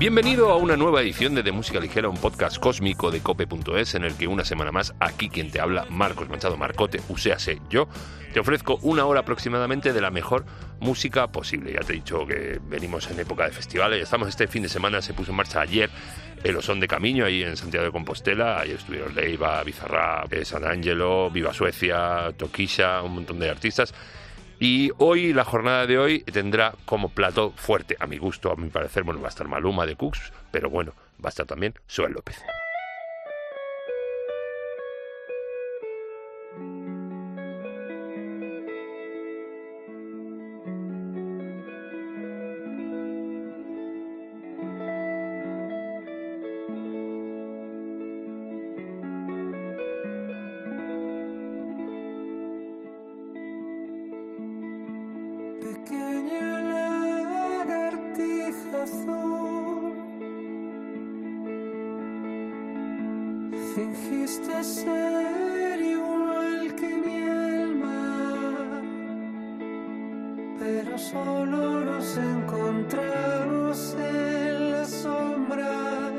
Bienvenido a una nueva edición de De Música Ligera, un podcast cósmico de cope.es en el que una semana más, aquí quien te habla, Marcos Manchado Marcote, uséase yo, te ofrezco una hora aproximadamente de la mejor música posible. Ya te he dicho que venimos en época de festivales, estamos este fin de semana, se puso en marcha ayer el Osón de Camino ahí en Santiago de Compostela, ayer estuvieron Leiva, Bizarrap, eh, San Angelo, Viva Suecia, Toquisha, un montón de artistas. Y hoy, la jornada de hoy, tendrá como plato fuerte, a mi gusto, a mi parecer, bueno, va a estar Maluma de Cooks, pero bueno, va a estar también Suel López. Fingiste ser igual que mi alma, pero solo nos encontramos en la sombra.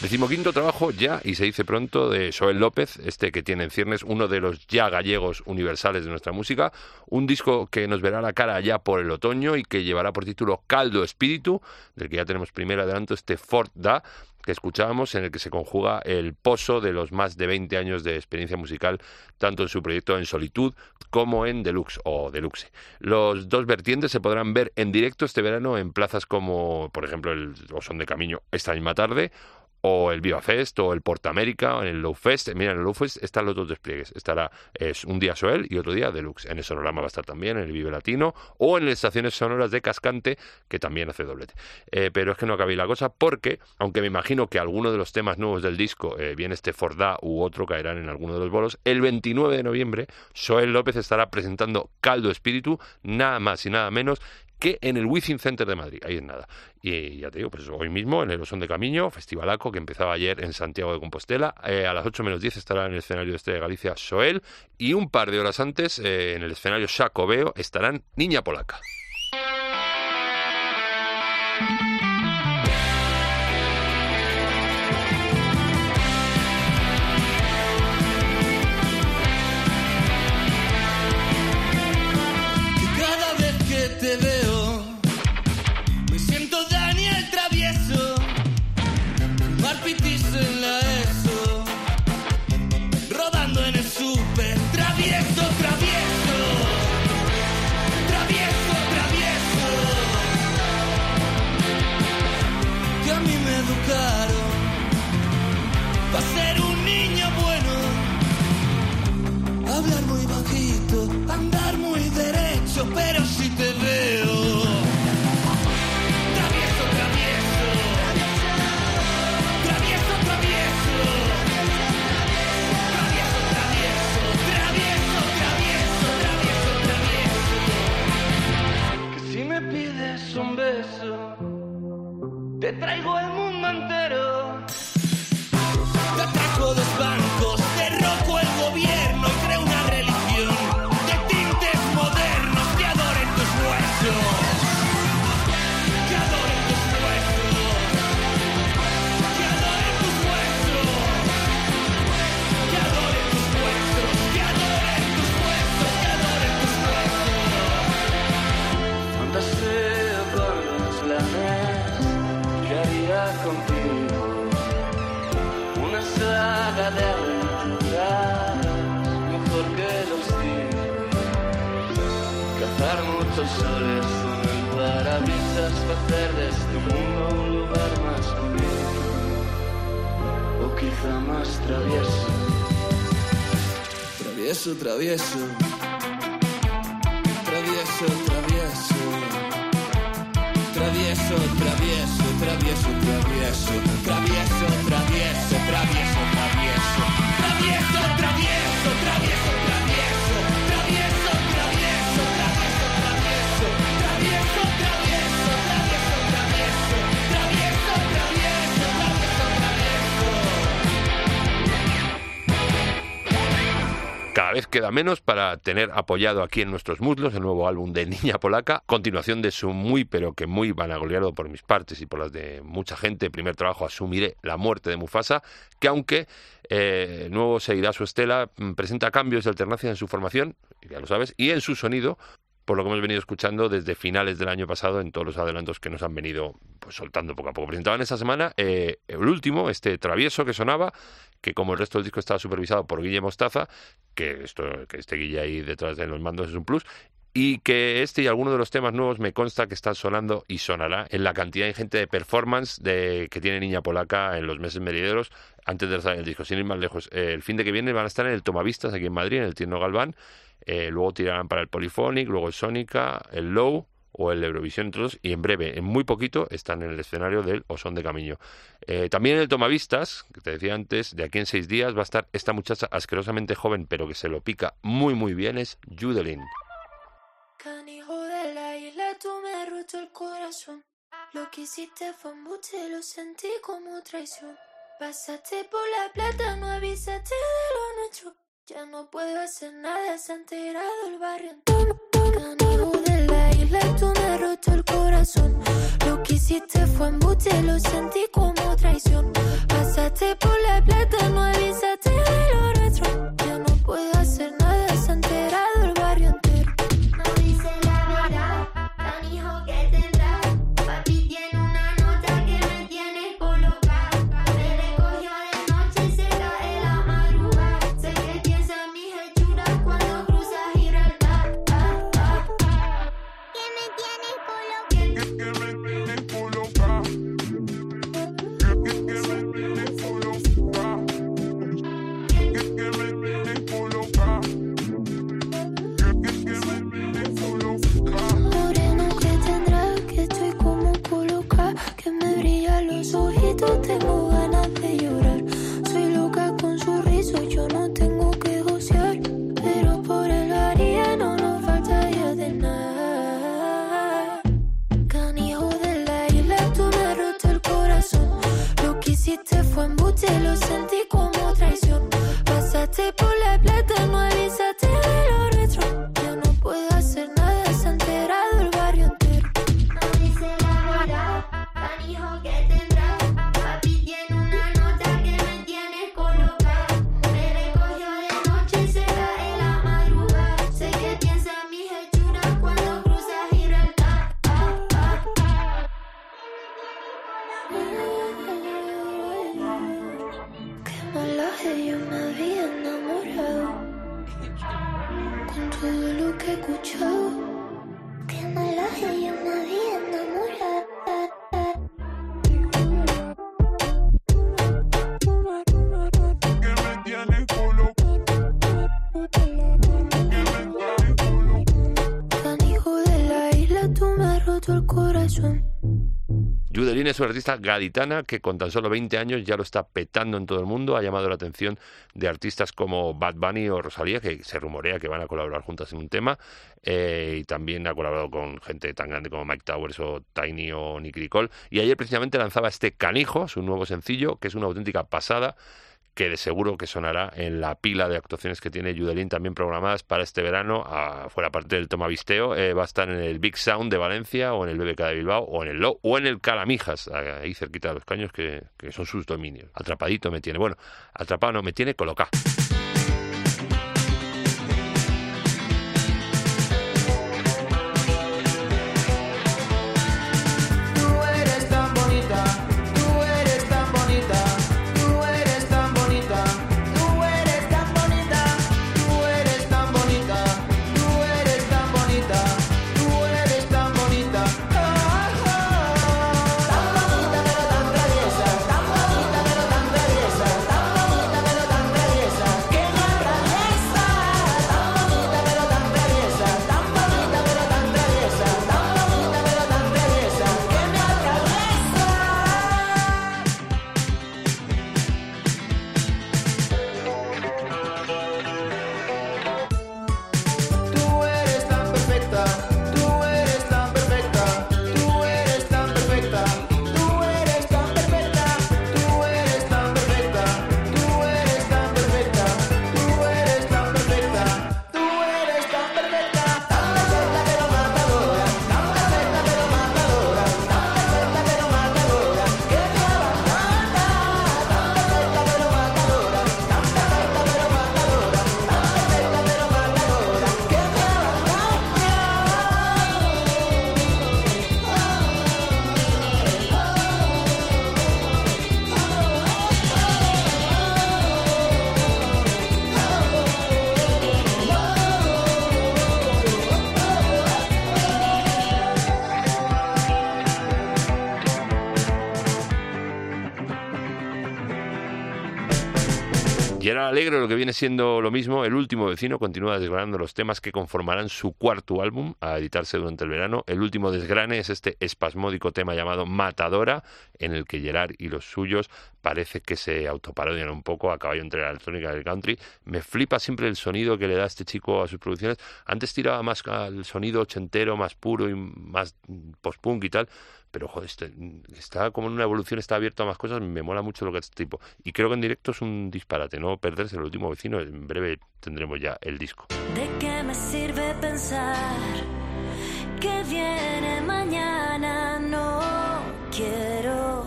Decimoquinto trabajo ya, y se dice pronto, de Joel López, este que tiene en ciernes uno de los ya gallegos universales de nuestra música, un disco que nos verá la cara ya por el otoño y que llevará por título Caldo Espíritu, del que ya tenemos primer adelanto, este Fort Da, que escuchábamos, en el que se conjuga el pozo de los más de 20 años de experiencia musical, tanto en su proyecto en solitud como en Deluxe o Deluxe. Los dos vertientes se podrán ver en directo este verano en plazas como, por ejemplo, el Osón de Camino esta misma tarde o el Viva Fest o el Porta América o en el Low Fest. Mira, en el Low Fest están los dos despliegues. Estará es un día Soel y otro día Deluxe. En el Sonorama va a estar también, en el Vive Latino o en las estaciones sonoras de Cascante, que también hace doblete. Eh, pero es que no acabé la cosa porque, aunque me imagino que alguno de los temas nuevos del disco, eh, bien este Fordá u otro, caerán en alguno de los bolos, el 29 de noviembre Soel López estará presentando Caldo Espíritu, nada más y nada menos que en el Within Center de Madrid. Ahí es nada. Y ya te digo, pues hoy mismo en el Osón de Camino, Festivalaco, que empezaba ayer en Santiago de Compostela. Eh, a las 8 menos 10 estará en el escenario este de Galicia Soel. Y un par de horas antes, eh, en el escenario Sacobeo, estarán Niña Polaca. cuántos soles son el parabrisas para hacer de este mundo un lugar más bonito o quizá más travieso. Travieso, travieso. Travieso, travieso. Travieso, travieso, travieso, travieso. Travieso, travieso. Queda menos para tener apoyado aquí en nuestros muslos el nuevo álbum de Niña Polaca, continuación de su muy pero que muy vanagloriado por mis partes y por las de mucha gente, primer trabajo Asumiré la muerte de Mufasa, que aunque eh, nuevo seguirá su estela, mm, presenta cambios de alternancia en su formación, ya lo sabes, y en su sonido, por lo que hemos venido escuchando desde finales del año pasado en todos los adelantos que nos han venido pues, soltando poco a poco. Presentaban esta semana eh, el último, este travieso que sonaba, que como el resto del disco estaba supervisado por Guille Mostaza, que, esto, que este Guille ahí detrás de los mandos es un plus, y que este y algunos de los temas nuevos me consta que están sonando y sonará en la cantidad ingente de performance de, que tiene Niña Polaca en los meses merideros antes de salir el disco. Sin ir más lejos, eh, el fin de que viene van a estar en el Tomavistas aquí en Madrid, en el Tierno Galván, eh, luego tirarán para el Polyphonic, luego el Sónica, el Low o el Eurovisión entre y en breve, en muy poquito, están en el escenario del Osón de Camino. Eh, también en el Tomavistas, que te decía antes, de aquí en seis días va a estar esta muchacha asquerosamente joven, pero que se lo pica muy muy bien, es Judelin. Canijo de la isla, tú me roto el corazón. Lo que hiciste fue embuste, lo sentí como traición. Pasaste por la plata, no avisaste de lo nuestro. Ya no puedo hacer nada, se ha enterado el barrio. Canijo de la isla, tú me roto el corazón. Lo que hiciste fue embuste, lo sentí como traición. Pasaste por la plata, no avisaste de lo una artista gaditana que con tan solo 20 años ya lo está petando en todo el mundo. Ha llamado la atención de artistas como Bad Bunny o Rosalía, que se rumorea que van a colaborar juntas en un tema. Eh, y también ha colaborado con gente tan grande como Mike Towers o Tiny o Nick Nicole. Y ayer precisamente lanzaba este Canijo, su nuevo sencillo, que es una auténtica pasada que de seguro que sonará en la pila de actuaciones que tiene Judelín también programadas para este verano, fuera parte del Tomavisteo, eh, va a estar en el Big Sound de Valencia o en el BBK de Bilbao o en el Low o en el Calamijas, ahí cerquita de los caños que, que son sus dominios. Atrapadito me tiene, bueno, atrapado no me tiene colocado. Alegre, lo que viene siendo lo mismo, el último vecino continúa desgranando los temas que conformarán su cuarto álbum a editarse durante el verano. El último desgrane es este espasmódico tema llamado Matadora, en el que Gerard y los suyos parece que se autoparodian un poco a caballo entre la electrónica y el country. Me flipa siempre el sonido que le da este chico a sus producciones. Antes tiraba más al sonido ochentero, más puro y más post-punk y tal pero joder, este, está como en una evolución, está abierto a más cosas, me mola mucho lo que es este tipo. Y creo que en directo es un disparate, no perderse el último vecino, en breve tendremos ya el disco. ¿De qué me sirve pensar que viene mañana? No quiero,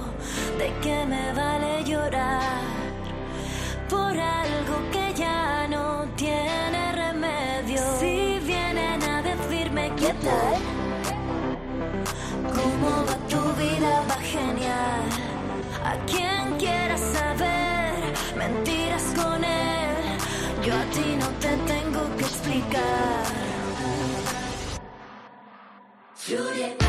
¿de qué me vale llorar Yeah.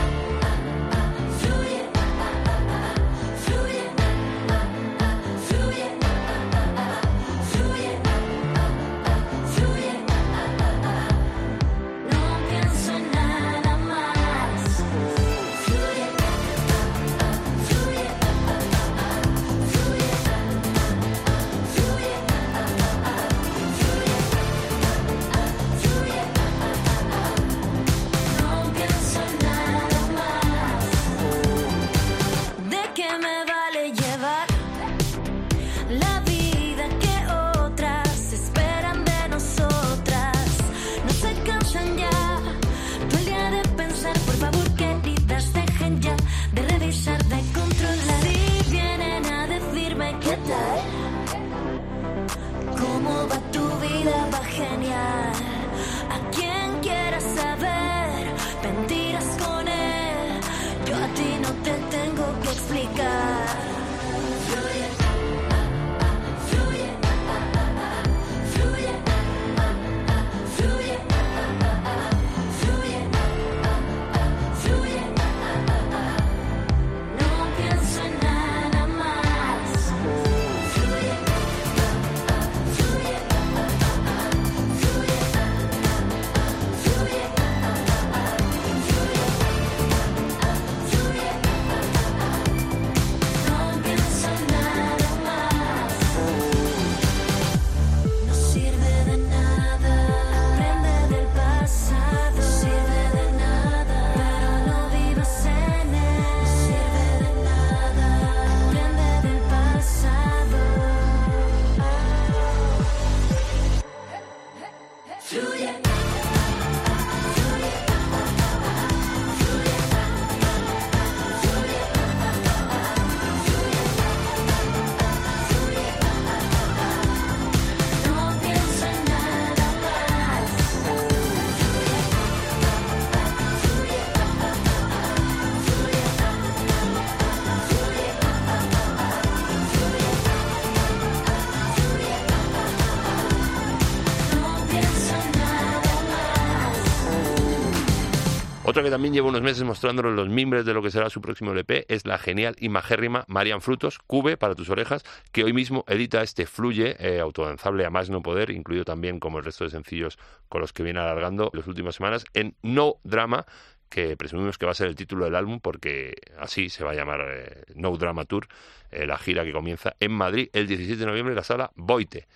Otra que también lleva unos meses mostrándonos los mimbres de lo que será su próximo LP es la genial y majérrima Marian Frutos, Cube para tus orejas, que hoy mismo edita este Fluye, eh, autodanzable a más no poder, incluido también como el resto de sencillos con los que viene alargando las últimas semanas, en No Drama, que presumimos que va a ser el título del álbum porque así se va a llamar eh, No Drama Tour, eh, la gira que comienza en Madrid el 17 de noviembre en la sala Boite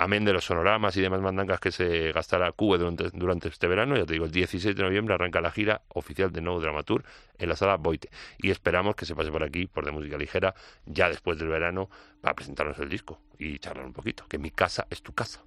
amén de los sonoramas y demás mandangas que se gastará Cube durante, este verano, ya te digo, el 16 de noviembre arranca la gira oficial de No Dramatur en la sala Boite. Y esperamos que se pase por aquí, por de música ligera, ya después del verano, para presentarnos el disco y charlar un poquito, que mi casa es tu casa.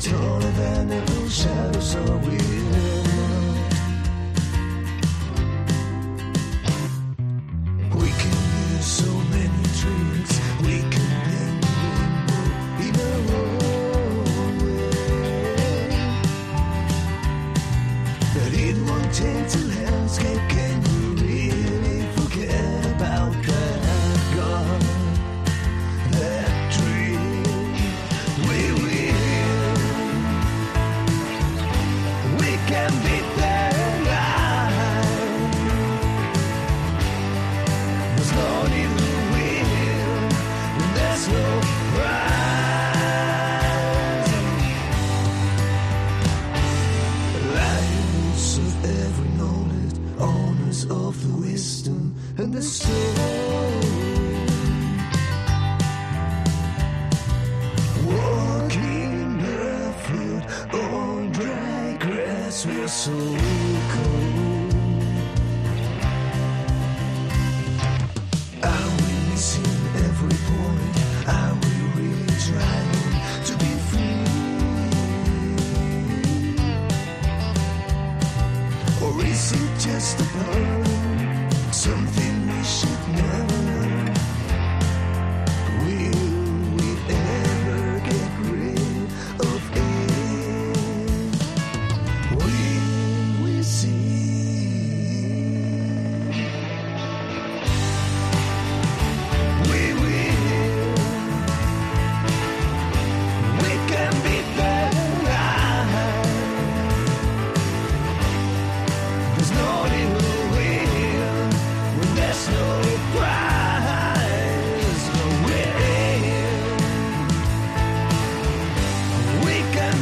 Taller than the blue shadows so weird. We can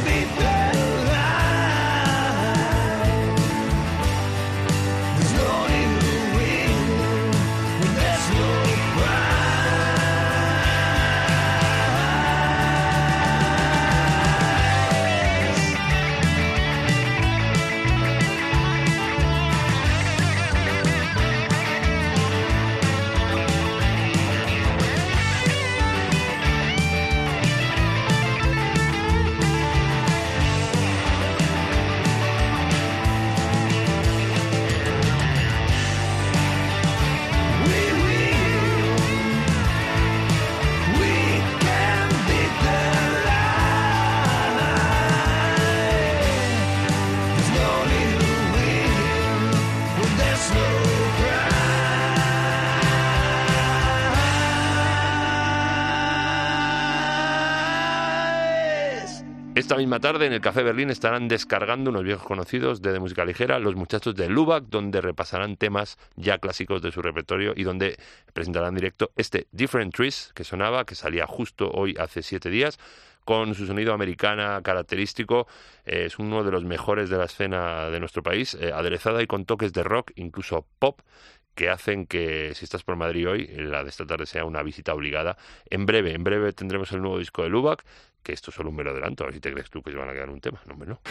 can beat Esta misma tarde en el Café Berlín estarán descargando unos viejos conocidos de, música ligera, los muchachos de Lubac, donde repasarán temas ya clásicos de su repertorio y donde presentarán en directo este Different Trees que sonaba, que salía justo hoy hace siete días, con su sonido americana característico. Eh, es uno de los mejores de la escena de nuestro país, eh, aderezada y con toques de rock, incluso pop, que hacen que si estás por Madrid hoy, la de esta tarde sea una visita obligada. En breve, en breve tendremos el nuevo disco de Lubac, que esto es solo un mero adelanto, a ver si te crees tú que se van a quedar un tema. No, hombre, no.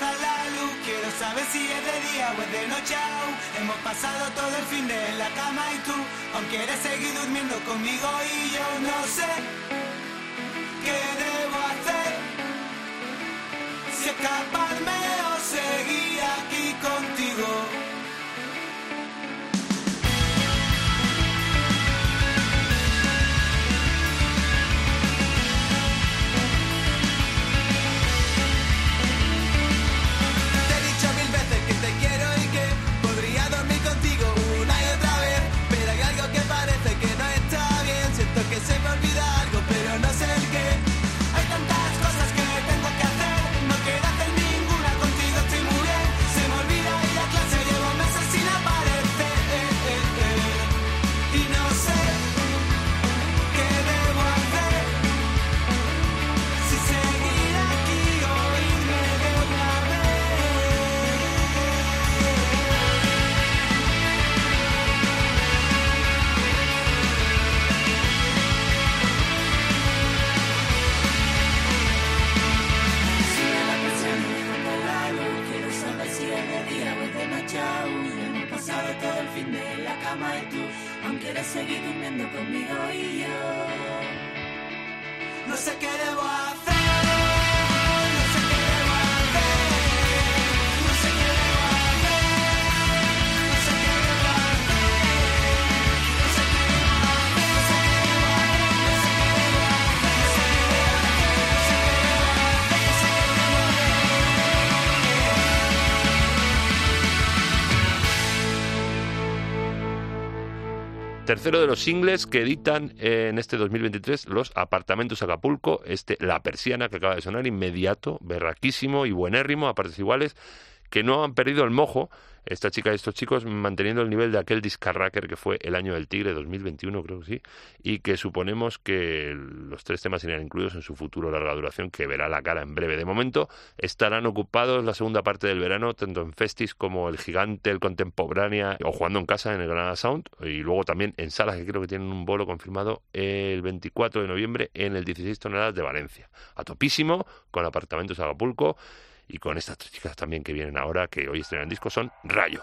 La luz. Quiero saber si es de día o es de noche aún. Hemos pasado todo el fin de la cama y tú, aunque quieres seguir durmiendo conmigo y yo no sé qué debo hacer. Si o Tercero de los singles que editan en este 2023 los Apartamentos Acapulco, este La Persiana que acaba de sonar inmediato, berraquísimo y buenérrimo a partes iguales, que no han perdido el mojo esta chica y estos chicos manteniendo el nivel de aquel discarracker que fue el año del Tigre 2021, creo que sí, y que suponemos que los tres temas serían incluidos en su futuro larga duración que verá la cara en breve. De momento estarán ocupados la segunda parte del verano, tanto en Festis como el Gigante, el Contemporánea o jugando en casa en el Granada Sound y luego también en salas que creo que tienen un bolo confirmado el 24 de noviembre en el 16 toneladas de Valencia. A topísimo, con apartamentos Acapulco y con estas chicas también que vienen ahora, que hoy estrenan disco, son Rayo.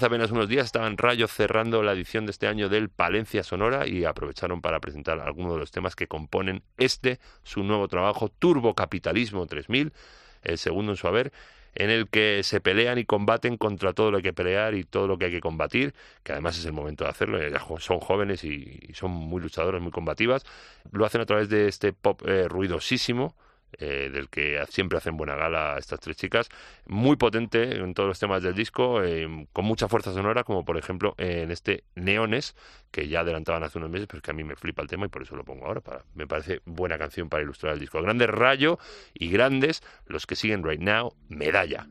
Hace apenas unos días estaban Rayos cerrando la edición de este año del Palencia Sonora y aprovecharon para presentar algunos de los temas que componen este, su nuevo trabajo, Turbo Capitalismo 3000, el segundo en su haber, en el que se pelean y combaten contra todo lo que hay que pelear y todo lo que hay que combatir, que además es el momento de hacerlo, son jóvenes y, son muy luchadores, muy combativas. Lo hacen a través de este pop eh, ruidosísimo, eh, del que siempre hacen buena gala estas tres chicas, muy potente en todos los temas del disco, eh, con mucha fuerza sonora, como por ejemplo en este Neones, que ya adelantaban hace unos meses, pero que a mí me flipa el tema y por eso lo pongo ahora. Para, me parece buena canción para ilustrar el disco. Grandes Rayo y grandes los que siguen right now, Medalla.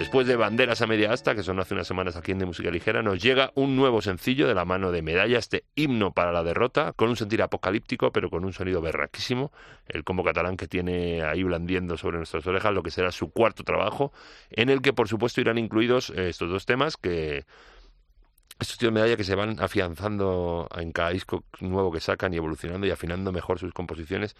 Después de Banderas a media asta, que son hace unas semanas aquí en De Música Ligera, nos llega un nuevo sencillo de la mano de Medalla, este himno para la derrota, con un sentir apocalíptico, pero con un sonido berraquísimo. El combo catalán que tiene ahí blandiendo sobre nuestras orejas lo que será su cuarto trabajo, en el que por supuesto irán incluidos eh, estos dos temas que estos tíos medalla que se van afianzando en cada disco nuevo que sacan y evolucionando y afinando mejor sus composiciones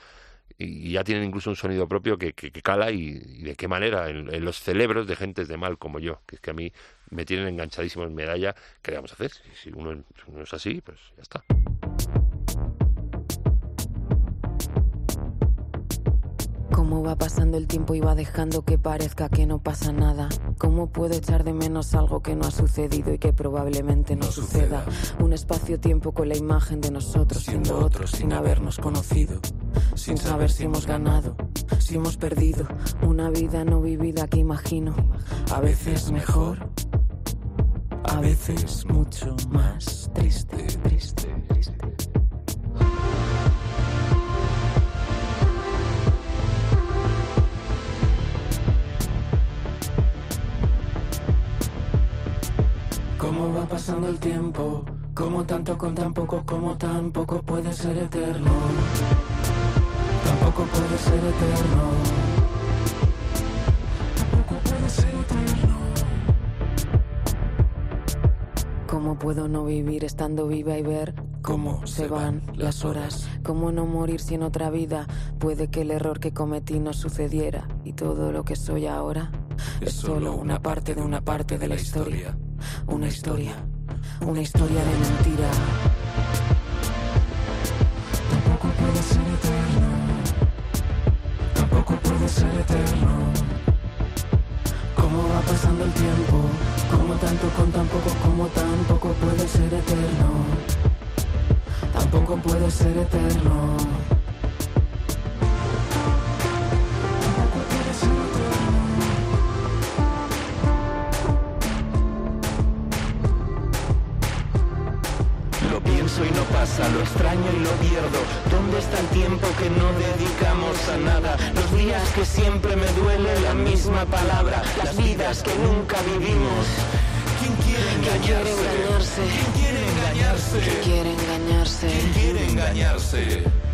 y ya tienen incluso un sonido propio que, que, que cala y, y, de qué manera en, los cerebros de gentes de mal como yo, que es que a mí me tienen enganchadísimo en medalla, ¿qué le vamos a hacer? Si, si uno, si uno es así, pues ya está. Cómo va pasando el tiempo y va dejando que parezca que no pasa nada. ¿Cómo puedo echar de menos algo que no ha sucedido y que probablemente no, no suceda? suceda? Un espacio-tiempo con la imagen de nosotros siendo otros sin habernos conocido. Sin saber si hemos ganado, si hemos perdido. Una vida no vivida que imagino. A veces mejor, a veces mucho más triste, triste, triste. Cómo va pasando el tiempo, como tanto con tan poco, como tan poco puede ser eterno. Tampoco puede ser eterno. Tampoco puede ser eterno. ¿Cómo puedo no vivir estando viva y ver cómo se van las horas? ¿Cómo no morir si en otra vida puede que el error que cometí no sucediera y todo lo que soy ahora es solo una parte de una parte de la historia? una historia, una historia de mentira. Tampoco puede ser eterno, tampoco puede ser eterno. ¿Cómo va pasando el tiempo? Como tanto con tan poco, como tampoco puede ser eterno. Tampoco puede ser eterno. Pasa, lo extraño y lo pierdo. ¿Dónde está el tiempo que no dedicamos a nada? Los días que siempre me duele la misma palabra, las vidas que nunca vivimos. ¿Quién quiere engañarse? ¿Quién quiere engañarse? ¿Quién quiere engañarse? ¿Quién quiere engañarse? Tampoco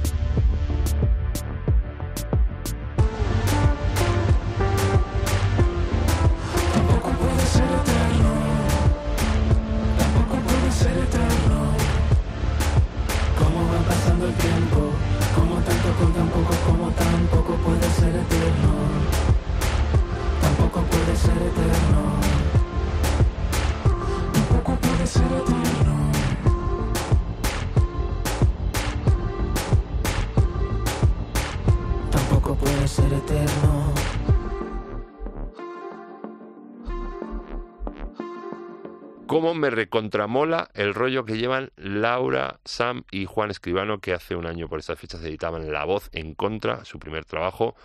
¿Cómo me recontramola el rollo que llevan Laura, Sam y Juan Escribano, que hace un año por estas fechas editaban La Voz en Contra, su primer trabajo,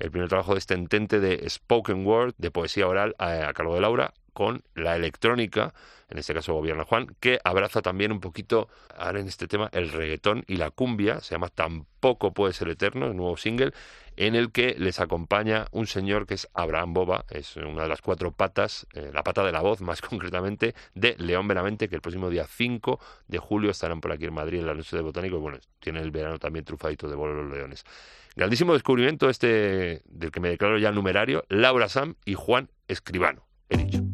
el primer trabajo de este entente de spoken word, de poesía oral a, a cargo de Laura, con la electrónica, en este caso gobierna Juan, que abraza también un poquito, ahora en este tema, el reggaetón y la cumbia, se llama Tampoco puede ser eterno, el nuevo single, en el que les acompaña un señor que es Abraham Boba, es una de las cuatro patas, eh, la pata de la voz más concretamente, de León Benavente, que el próximo día 5 de julio estarán por aquí en Madrid en la noche de Botánico, y bueno, tiene el verano también trufadito de vuelo los leones. Grandísimo descubrimiento este del que me declaro ya numerario, Laura Sam y Juan Escribano, he dicho.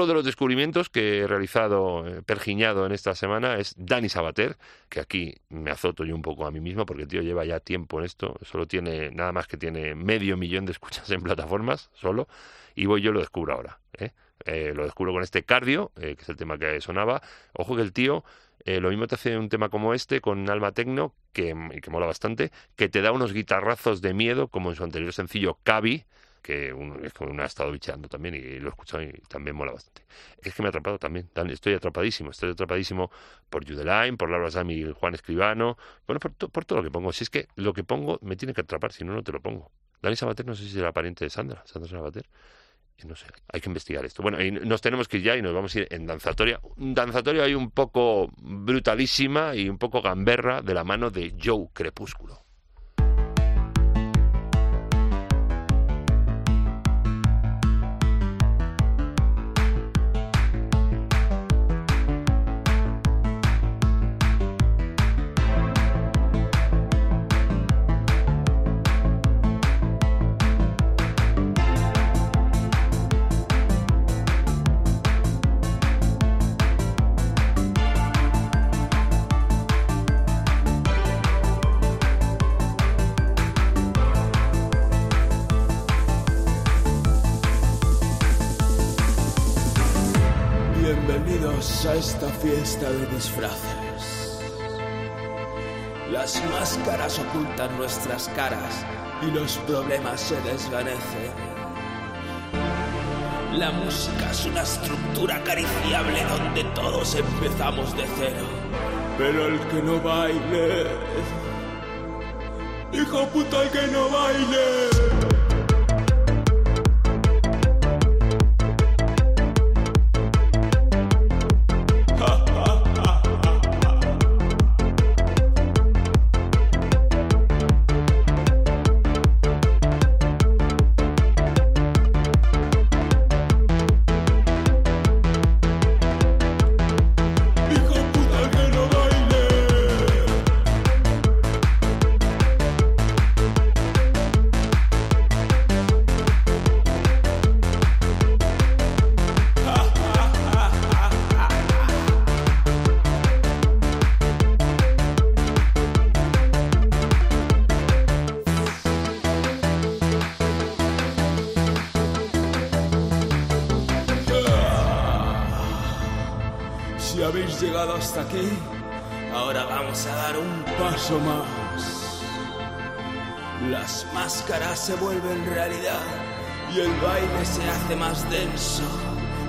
Otro de los descubrimientos que he realizado, eh, pergiñado en esta semana, es Dani Sabater, que aquí me azoto yo un poco a mí mismo, porque el tío lleva ya tiempo en esto, solo tiene, nada más que tiene medio millón de escuchas en plataformas, solo, y voy yo lo descubro ahora. ¿eh? Eh, lo descubro con este cardio, que es el tema que sonaba. Ojo que el tío, lo mismo te hace un tema como este, con alma tecno, que, que mola bastante, que te da unos guitarrazos de miedo, como en su anterior sencillo, Cavi, que uno, es como uno ha estado bicheando también y lo he escuchado y también mola bastante. Es que me ha atrapado también, estoy atrapadísimo, estoy atrapadísimo por Judeline, por Laura Sam y Juan Escribano, bueno, por, por todo lo que pongo. Si es que lo que pongo me tiene que atrapar, si no, no te lo pongo. Dani Sabater, no sé si era pariente de Sandra, Sandra Sabater. no sé, hay que investigar esto. Bueno, y nos tenemos que ir ya y nos vamos a ir en danzatoria. Un danzatorio ahí un poco brutalísima y un poco gamberra de la mano de Joe Crepúsculo. Los problemas se desvanecen. La música es una estructura acariciable donde todos empezamos de cero. Pero el que no baile... Hijo puta, el que no baile. Hasta aquí, ahora vamos a dar un paso más. Las máscaras se vuelven realidad y el baile se hace más denso,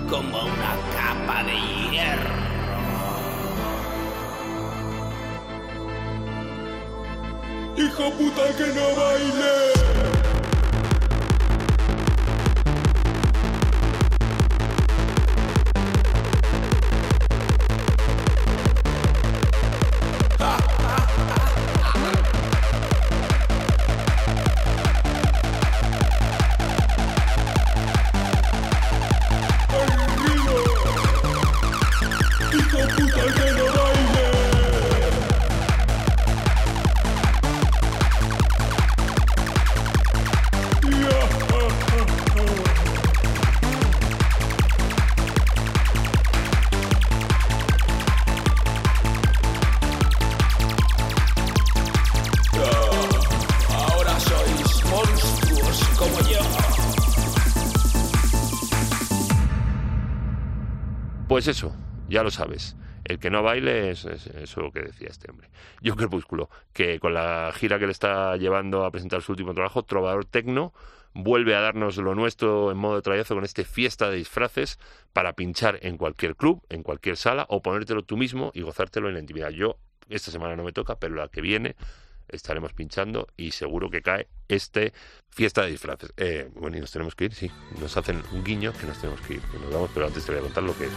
como una capa de hierro. Hijo puta que no baile. Pues eso, ya lo sabes. El que no baile es, es- eso que decía este hombre. Yo Crepúsculo, que con la gira que le está llevando a presentar su último trabajo, Trovador Tecno, vuelve a darnos lo nuestro en modo de trayazo con este fiesta de disfraces para pinchar en cualquier club, en cualquier sala o ponértelo tú mismo y gozártelo en la intimidad. Yo esta semana no me toca, pero la que viene estaremos pinchando y seguro que cae este fiesta de disfraces. Eh, bueno, y nos tenemos que ir, sí. Nos hacen un guiño que nos tenemos que ir, que nos vamos, pero antes te voy a contar lo que...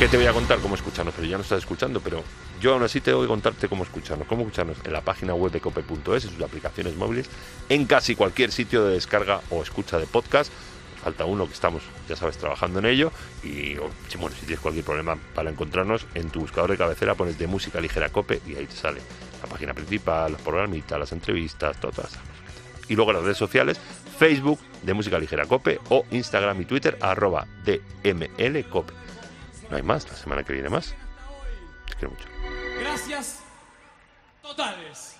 ¿Qué te voy a contar cómo escucharnos? Pero ya no estás escuchando, pero yo aún así tengo que contarte cómo escucharnos. Cómo escucharnos en la página web de cope.es, en sus aplicaciones móviles, en casi cualquier sitio de descarga o escucha de podcast. Falta uno que estamos, ya sabes, trabajando en ello. Y bueno, si tienes cualquier problema para encontrarnos, en tu buscador de cabecera pones de música ligera cope y ahí te sale la página principal, los programitas, las entrevistas, todas esas cosas. Y luego las redes sociales, Facebook de Música Ligera Cope o Instagram y Twitter arroba DML Cope. No hay más, la semana que viene más. Te quiero mucho. Gracias totales.